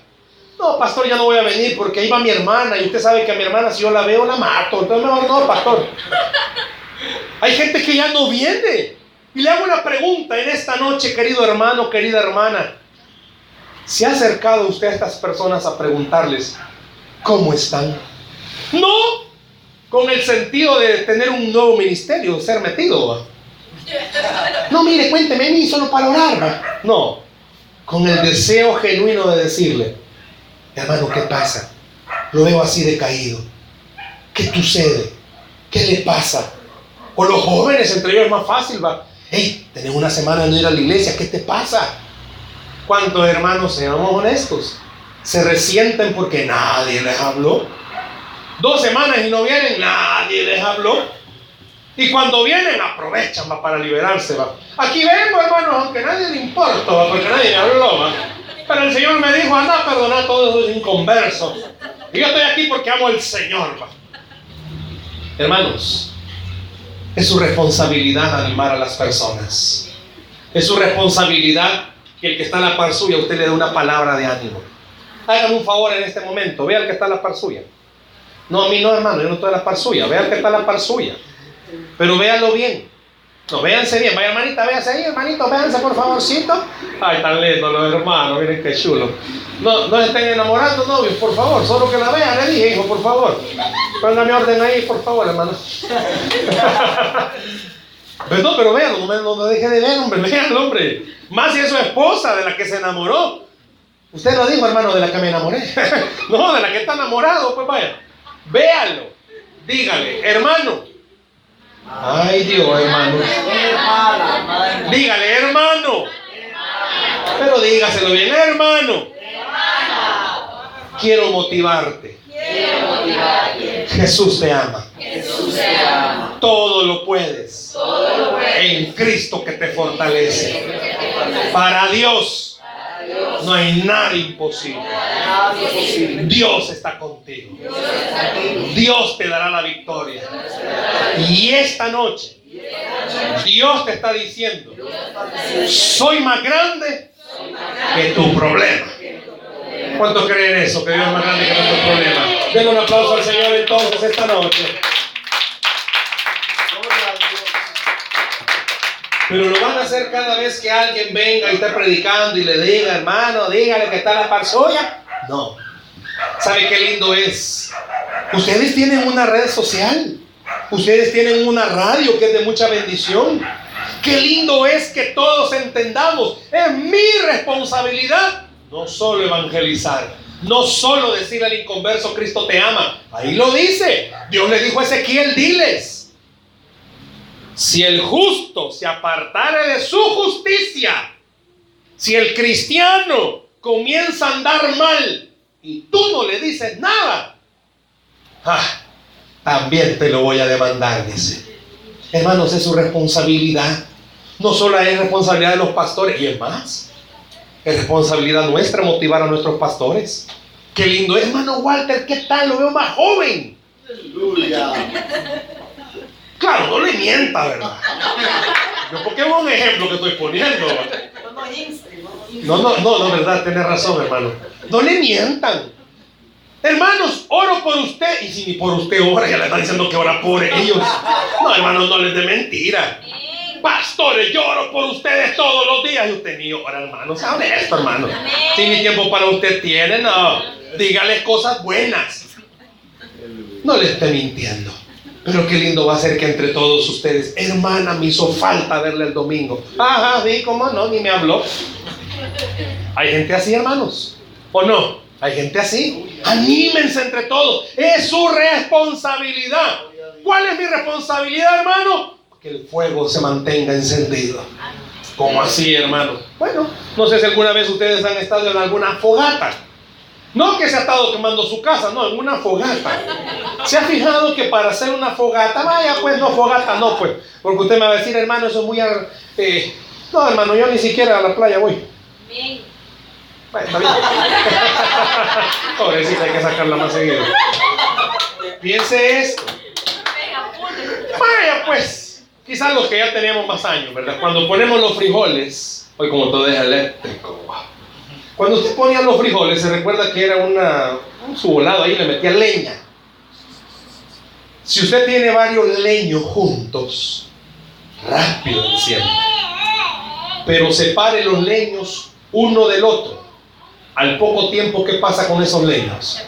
No, pastor, ya no voy a venir porque ahí va mi hermana y usted sabe que a mi hermana si yo la veo la mato. Entonces mejor no, pastor. Hay gente que ya no viene. Y le hago una pregunta en esta noche, querido hermano, querida hermana. ¿Se ha acercado usted a estas personas a preguntarles cómo están? No con el sentido de tener un nuevo ministerio, ser metido. No, mire, cuénteme a mí solo para orar. No, con el deseo genuino de decirle, hermano, ¿qué pasa? Lo veo así decaído. ¿Qué sucede? ¿Qué le pasa? O los jóvenes, entre ellos es más fácil, va. Hey, tenés una semana de no ir a la iglesia, ¿qué te pasa? ¿Cuántos hermanos, seamos honestos, se resienten porque nadie les habló? Dos semanas y no vienen, nadie les habló. Y cuando vienen, aprovechan para liberarse. Aquí vengo, hermanos, aunque nadie le importa, porque nadie me habló. Pero el Señor me dijo, anda a perdonar a todos esos inconversos. Y yo estoy aquí porque amo al Señor. Hermanos, es su responsabilidad animar a las personas. Es su responsabilidad que el que está en la par suya, usted le dé una palabra de ánimo. Hágame un favor en este momento, vea al que está en la par suya. No, a mí no, hermano, yo no estoy en la par suya, vea al que está en la par suya. Pero véanlo bien. No, véanse bien. Vaya, hermanita, véanse ahí, hermanito, véanse por favorcito. Ay, tan lindo los hermanos, miren qué chulo. No, no estén enamorando novios, por favor. Solo que la vean, le dije, hijo, por favor. Póngame orden ahí, por favor, hermano. Pero no, pero vean, no me, no deje de ver, hombre, vean, hombre. Más si es su esposa de la que se enamoró. Usted lo dijo, hermano, de la que me enamoré. no, de la que está enamorado, pues vaya. Véalo. Dígale, hermano, Ay Dios, hermano. Dígale, hermano. Pero dígaselo bien, hermano. Quiero motivarte. Jesús te ama. Todo lo puedes. En Cristo que te fortalece. Para Dios no hay nada imposible. Dios está contigo. Dios te dará la victoria. Y esta noche, Dios te está diciendo, soy más grande que tu problema. ¿Cuántos creen eso? Que Dios es más grande que nuestro problema. Denle un aplauso al Señor entonces esta noche. Pero lo van a hacer cada vez que alguien venga y esté predicando y le diga, hermano, dígale que está la par suya. No. ¿Sabe qué lindo es? Ustedes tienen una red social. Ustedes tienen una radio que es de mucha bendición. Qué lindo es que todos entendamos. Es mi responsabilidad no solo evangelizar, no solo decir al inconverso Cristo te ama. Ahí lo dice. Dios le dijo a Ezequiel, diles. Si el justo se apartare de su justicia, si el cristiano comienza a andar mal y tú no le dices nada, ah, también te lo voy a demandar, dice. Hermanos, es su responsabilidad. No solo es responsabilidad de los pastores, y es más, es responsabilidad nuestra motivar a nuestros pastores. Qué lindo, hermano Walter, ¿qué tal? Lo veo más joven. Aleluya. Claro, no le mienta, ¿verdad? Yo porque es un ejemplo que estoy poniendo. No, no, no, no, verdad, tiene razón, hermano. No le mientan. Hermanos, oro por usted. Y si ni por usted ora, ya le están diciendo que ora por ellos. No, hermanos, no les de mentira. Pastores, yo oro por ustedes todos los días. Y usted ni ora, hermano. Sea honesto, hermano. Si ni tiempo para usted tiene, no. Dígale cosas buenas. No le esté mintiendo. Pero qué lindo va a ser que entre todos ustedes, hermana, me hizo falta verle el domingo. Ajá, sí, cómo no, ni me habló. Hay gente así, hermanos. ¿O no? Hay gente así. Anímense entre todos. Es su responsabilidad. ¿Cuál es mi responsabilidad, hermano? Que el fuego se mantenga encendido. ¿Cómo así, hermano? Bueno, no sé si alguna vez ustedes han estado en alguna fogata. No que se ha estado quemando su casa, no, en una fogata. ¿Se ha fijado que para hacer una fogata, vaya pues, no fogata, no pues, porque usted me va a decir, hermano, eso es muy... Eh, no, hermano, yo ni siquiera a la playa voy. Bien. Bueno, está bien. Pobrecita, hay que sacarla más seguido. Piense esto. Vaya pues, quizás los que ya teníamos más años, ¿verdad? Cuando ponemos los frijoles, hoy como todo es eléctrico, cuando usted ponía los frijoles, se recuerda que era una, un subolado ahí, le metía leña. Si usted tiene varios leños juntos, rápido enciende. Pero separe los leños uno del otro. Al poco tiempo, ¿qué pasa con esos leños?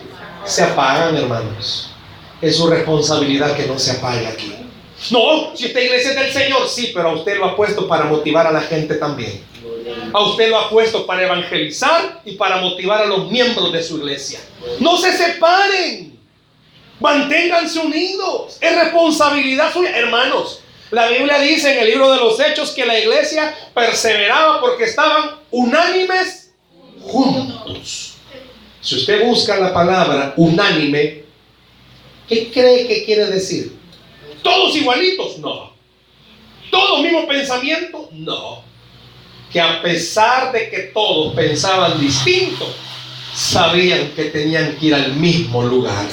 Se apagan, hermanos. Es su responsabilidad que no se apague aquí. No, si esta iglesia es del Señor, sí, pero a usted lo ha puesto para motivar a la gente también. A usted lo ha puesto para evangelizar y para motivar a los miembros de su iglesia. No se separen. Manténganse unidos. Es responsabilidad suya. Hermanos, la Biblia dice en el libro de los Hechos que la iglesia perseveraba porque estaban unánimes juntos. Si usted busca la palabra unánime, ¿qué cree que quiere decir? ¿Todos igualitos? No. ¿Todos mismo pensamiento? No que a pesar de que todos pensaban distinto, sabían que tenían que ir al mismo lugar.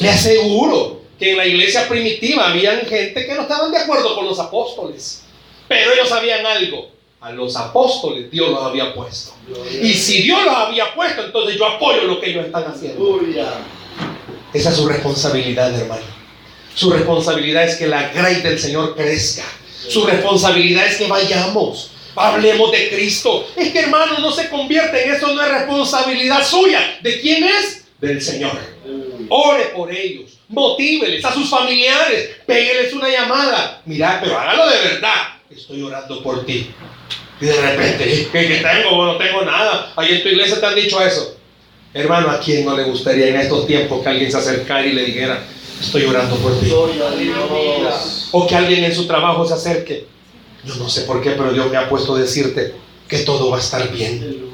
Le aseguro que en la iglesia primitiva habían gente que no estaban de acuerdo con los apóstoles, pero ellos sabían algo. A los apóstoles Dios los había puesto. Y si Dios los había puesto, entonces yo apoyo lo que ellos están haciendo. Esa es su responsabilidad, hermano. Su responsabilidad es que la gracia del Señor crezca. Su responsabilidad es que vayamos. Hablemos de Cristo. Es que hermano, no se convierte en eso, no es responsabilidad suya. ¿De quién es? Del Señor. Ore por ellos, motíveles a sus familiares, pégueles una llamada. Mira, pero hágalo de verdad. Estoy orando por ti. Y de repente, ¿qué, qué tengo? no tengo nada. Ahí en tu iglesia te han dicho eso. Hermano, ¿a quién no le gustaría en estos tiempos que alguien se acercara y le dijera, estoy orando por ti? O que alguien en su trabajo se acerque yo no sé por qué, pero Dios me ha puesto a decirte que todo va a estar bien.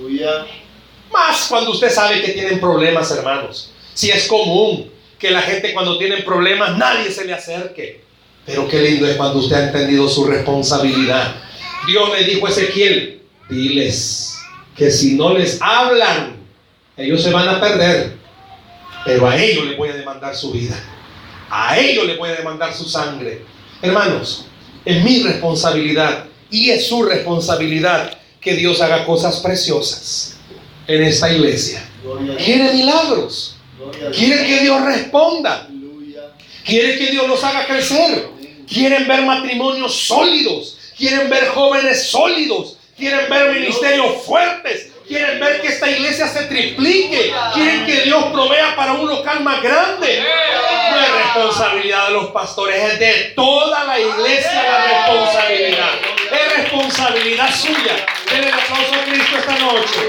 Más cuando usted sabe que tienen problemas, hermanos. Si es común que la gente cuando tienen problemas nadie se le acerque. Pero qué lindo es cuando usted ha entendido su responsabilidad. Dios le dijo a Ezequiel, diles que si no les hablan, ellos se van a perder. Pero a ellos le voy a demandar su vida. A ellos le voy a demandar su sangre. Hermanos, es mi responsabilidad y es su responsabilidad que Dios haga cosas preciosas en esta iglesia. Quiere milagros. Quiere que Dios responda. Quiere que Dios los haga crecer. Quieren ver matrimonios sólidos. Quieren ver jóvenes sólidos. Quieren ver ministerios fuertes. Quieren ver que esta iglesia se triplique. Quieren que Dios provea para un local más grande. No responsabilidad de los pastores, es de toda la iglesia la responsabilidad. Es responsabilidad suya. Denle el aplauso a Cristo esta noche.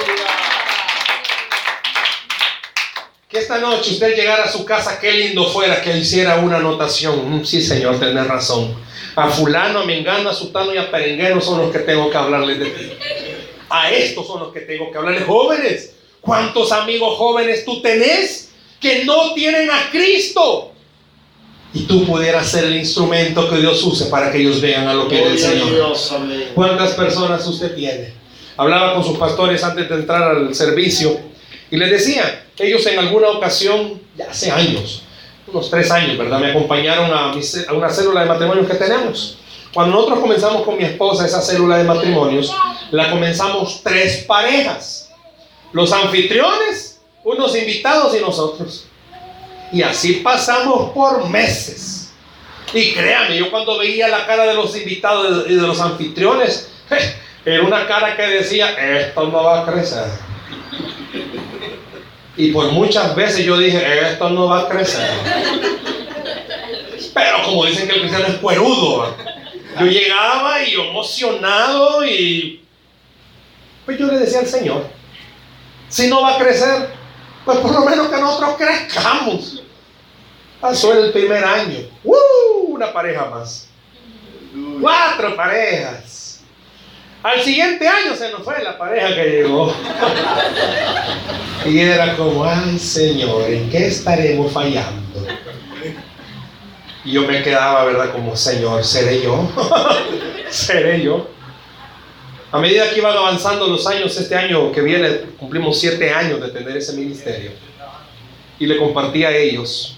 Que esta noche usted llegara a su casa, qué lindo fuera que hiciera una anotación. Mm, sí, Señor, tenés razón. A fulano, a mengano, a sutano y a perengueno son los que tengo que hablarles de ti. A estos son los que tengo que hablarles. Jóvenes, ¿cuántos amigos jóvenes tú tenés que no tienen a Cristo? Y tú pudieras ser el instrumento que Dios use para que ellos vean a lo que es el Señor. ¿Cuántas personas usted tiene? Hablaba con sus pastores antes de entrar al servicio y les decía, ellos en alguna ocasión, ya hace años, unos tres años, ¿verdad? Me acompañaron a, a una célula de matrimonios que tenemos. Cuando nosotros comenzamos con mi esposa esa célula de matrimonios, la comenzamos tres parejas. Los anfitriones, unos invitados y nosotros. Y así pasamos por meses. Y créanme, yo cuando veía la cara de los invitados y de los anfitriones, era una cara que decía, esto no va a crecer. Y por muchas veces yo dije, esto no va a crecer. Pero como dicen que el cristiano es cuerudo, yo llegaba y emocionado y pues yo le decía al Señor, si no va a crecer, pues por lo menos que nosotros crezcamos. Pasó el primer año, ¡Uh! una pareja más, cuatro parejas. Al siguiente año se nos fue la pareja que llegó. y era como, ay Señor, ¿en qué estaremos fallando? Y yo me quedaba, ¿verdad? Como, Señor, ¿seré yo? ¿Seré yo? A medida que iban avanzando los años, este año que viene cumplimos siete años de tener ese ministerio. Y le compartí a ellos.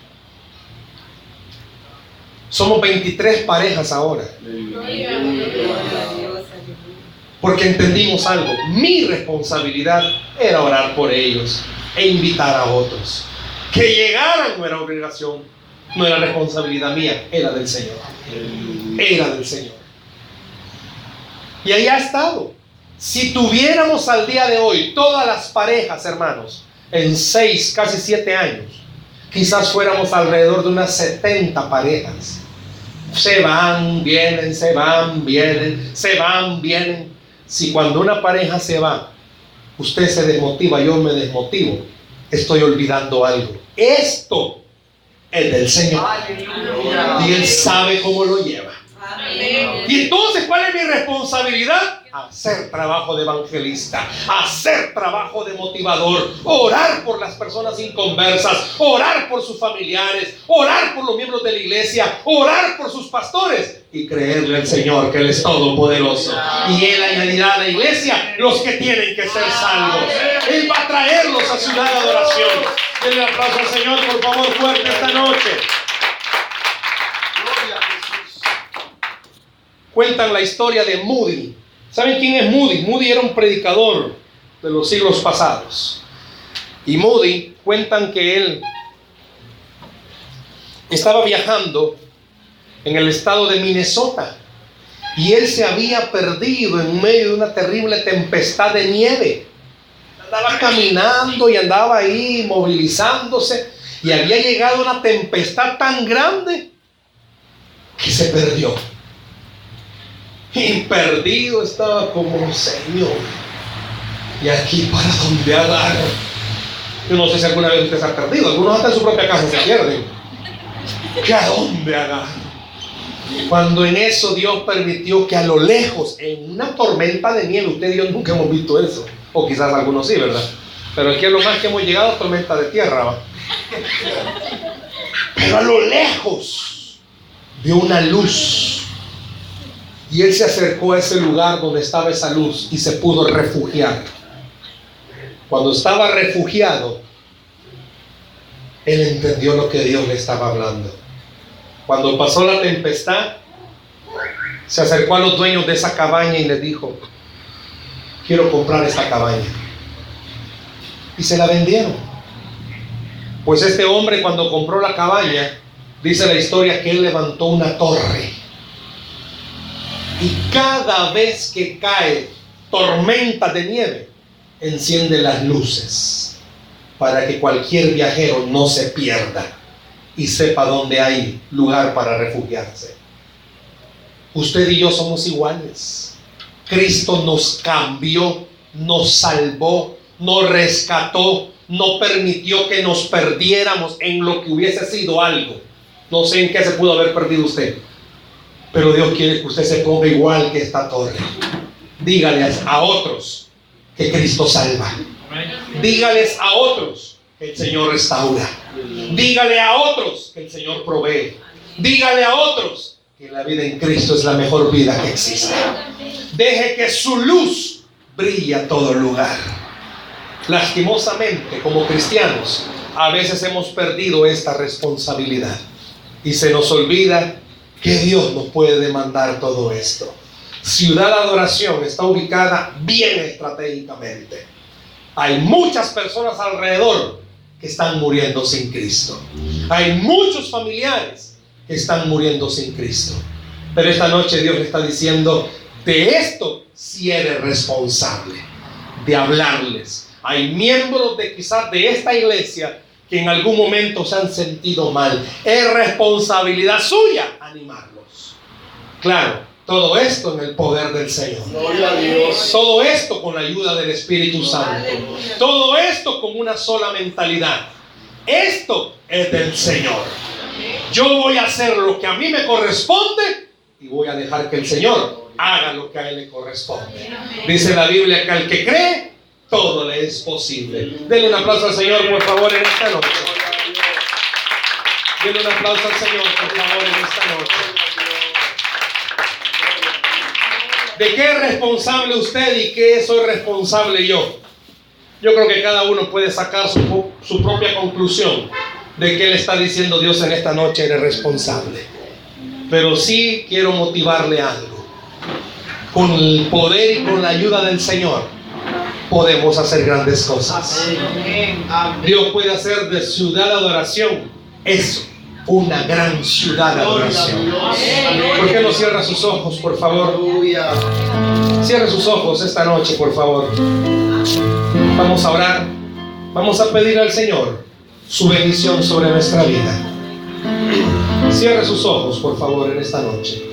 Somos 23 parejas ahora. Porque entendimos algo. Mi responsabilidad era orar por ellos e invitar a otros. Que llegaran no era obligación, no era responsabilidad mía, era del Señor. Era del Señor. Y ahí ha estado. Si tuviéramos al día de hoy todas las parejas, hermanos, en seis, casi siete años, quizás fuéramos alrededor de unas 70 parejas. Se van, vienen, se van, vienen, se van, vienen. Si cuando una pareja se va, usted se desmotiva, yo me desmotivo, estoy olvidando algo. Esto es del Señor. Y Él sabe cómo lo lleva. Y entonces, ¿cuál es mi responsabilidad? Hacer trabajo de evangelista, hacer trabajo de motivador, orar por las personas inconversas, orar por sus familiares, orar por los miembros de la iglesia, orar por sus pastores y creerle al Señor que Él es todopoderoso. Y Él añadirá a la iglesia los que tienen que ser salvos. Él va a traerlos a ciudad de adoración. Denle aplauso al Señor, por favor, fuerte esta noche. cuentan la historia de Moody. ¿Saben quién es Moody? Moody era un predicador de los siglos pasados. Y Moody cuentan que él estaba viajando en el estado de Minnesota y él se había perdido en medio de una terrible tempestad de nieve. Andaba caminando y andaba ahí movilizándose y había llegado una tempestad tan grande que se perdió. Y perdido estaba como Señor. Y aquí para donde agarro. Yo no sé si alguna vez usted se ha perdido. Algunos hasta en su propia casa se pierden. ¿Que a dónde agarro? Cuando en eso Dios permitió que a lo lejos, en una tormenta de nieve, usted y yo nunca hemos visto eso. O quizás algunos sí, ¿verdad? Pero aquí es lo más que hemos llegado a tormenta de tierra. ¿va? Pero a lo lejos vio una luz y él se acercó a ese lugar donde estaba esa luz y se pudo refugiar. Cuando estaba refugiado, él entendió lo que Dios le estaba hablando. Cuando pasó la tempestad, se acercó a los dueños de esa cabaña y les dijo, quiero comprar esta cabaña. Y se la vendieron. Pues este hombre cuando compró la cabaña, dice la historia que él levantó una torre y cada vez que cae tormenta de nieve, enciende las luces para que cualquier viajero no se pierda y sepa dónde hay lugar para refugiarse. Usted y yo somos iguales. Cristo nos cambió, nos salvó, nos rescató, no permitió que nos perdiéramos en lo que hubiese sido algo. No sé en qué se pudo haber perdido usted, pero Dios quiere que usted se ponga igual que esta torre. Dígales a otros que Cristo salva. Dígales a otros que el Señor restaura. Dígale a otros que el Señor provee. Dígale a otros que la vida en Cristo es la mejor vida que existe. Deje que su luz brille a todo lugar. Lastimosamente, como cristianos, a veces hemos perdido esta responsabilidad y se nos olvida que Dios nos puede demandar todo esto. Ciudad de Adoración está ubicada bien estratégicamente. Hay muchas personas alrededor que están muriendo sin Cristo. Hay muchos familiares que están muriendo sin Cristo. Pero esta noche Dios está diciendo, de esto si eres responsable, de hablarles. Hay miembros de quizás de esta iglesia que en algún momento se han sentido mal. Es responsabilidad suya animarlos. Claro, todo esto en el poder del Señor. Todo esto con la ayuda del Espíritu Santo. Todo esto con una sola mentalidad. Esto es del Señor. Yo voy a hacer lo que a mí me corresponde y voy a dejar que el Señor haga lo que a él le corresponde. Dice la Biblia que al que cree, todo le es posible. Denle un aplauso al Señor, por favor, en esta noche. Denle un aplauso al Señor, por favor, en esta noche. ¿De qué es responsable usted y qué soy responsable yo? Yo creo que cada uno puede sacar su, su propia conclusión de qué le está diciendo Dios en esta noche, eres responsable. Pero sí quiero motivarle algo. Con el poder y con la ayuda del Señor podemos hacer grandes cosas. Dios puede hacer de ciudad adoración eso, una gran ciudad de adoración. ¿Por qué no cierra sus ojos, por favor? Cierre sus ojos esta noche, por favor. Vamos a orar. Vamos a pedir al Señor su bendición sobre nuestra vida. Cierre sus ojos, por favor, en esta noche.